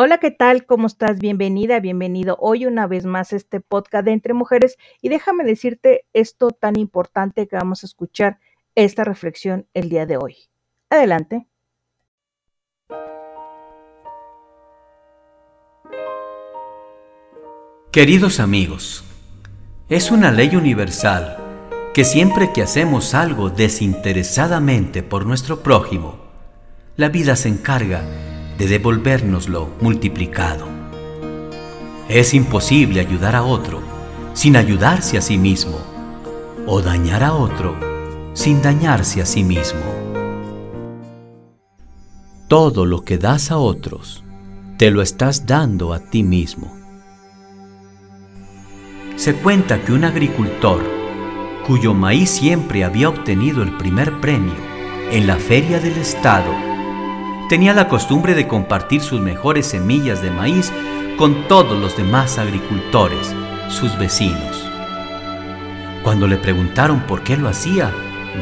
Hola, ¿qué tal? ¿Cómo estás? Bienvenida, bienvenido hoy una vez más a este podcast de Entre Mujeres y déjame decirte esto tan importante que vamos a escuchar, esta reflexión el día de hoy. Adelante. Queridos amigos, es una ley universal que siempre que hacemos algo desinteresadamente por nuestro prójimo, la vida se encarga de devolvérnoslo multiplicado. Es imposible ayudar a otro sin ayudarse a sí mismo o dañar a otro sin dañarse a sí mismo. Todo lo que das a otros, te lo estás dando a ti mismo. Se cuenta que un agricultor, cuyo maíz siempre había obtenido el primer premio en la feria del estado, tenía la costumbre de compartir sus mejores semillas de maíz con todos los demás agricultores, sus vecinos. Cuando le preguntaron por qué lo hacía,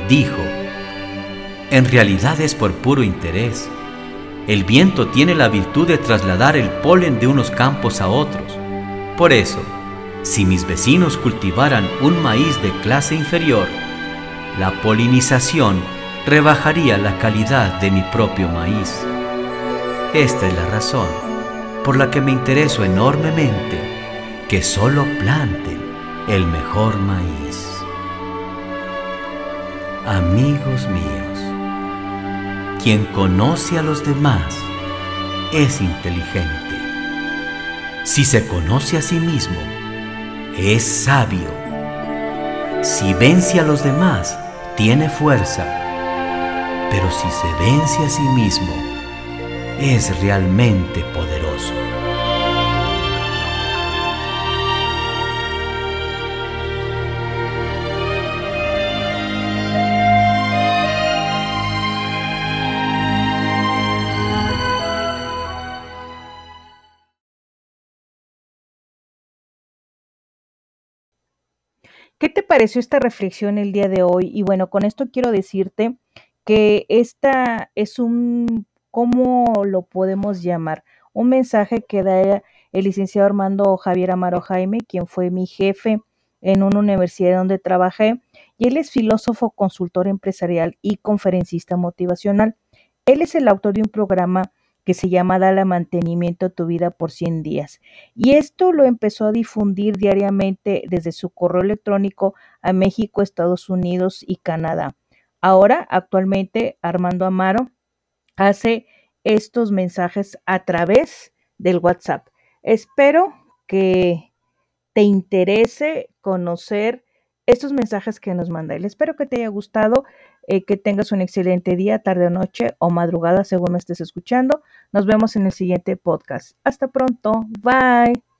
dijo, en realidad es por puro interés. El viento tiene la virtud de trasladar el polen de unos campos a otros. Por eso, si mis vecinos cultivaran un maíz de clase inferior, la polinización rebajaría la calidad de mi propio maíz. Esta es la razón por la que me intereso enormemente que solo planten el mejor maíz. Amigos míos, quien conoce a los demás es inteligente. Si se conoce a sí mismo, es sabio. Si vence a los demás, tiene fuerza pero si se vence a sí mismo, es realmente poderoso. ¿Qué te pareció esta reflexión el día de hoy? Y bueno, con esto quiero decirte que esta es un, ¿cómo lo podemos llamar? Un mensaje que da el licenciado Armando Javier Amaro Jaime, quien fue mi jefe en una universidad donde trabajé, y él es filósofo, consultor empresarial y conferencista motivacional. Él es el autor de un programa que se llama Dale mantenimiento a tu vida por 100 días. Y esto lo empezó a difundir diariamente desde su correo electrónico a México, Estados Unidos y Canadá. Ahora, actualmente, Armando Amaro hace estos mensajes a través del WhatsApp. Espero que te interese conocer estos mensajes que nos manda él. Espero que te haya gustado, eh, que tengas un excelente día, tarde o noche o madrugada según me estés escuchando. Nos vemos en el siguiente podcast. Hasta pronto. Bye.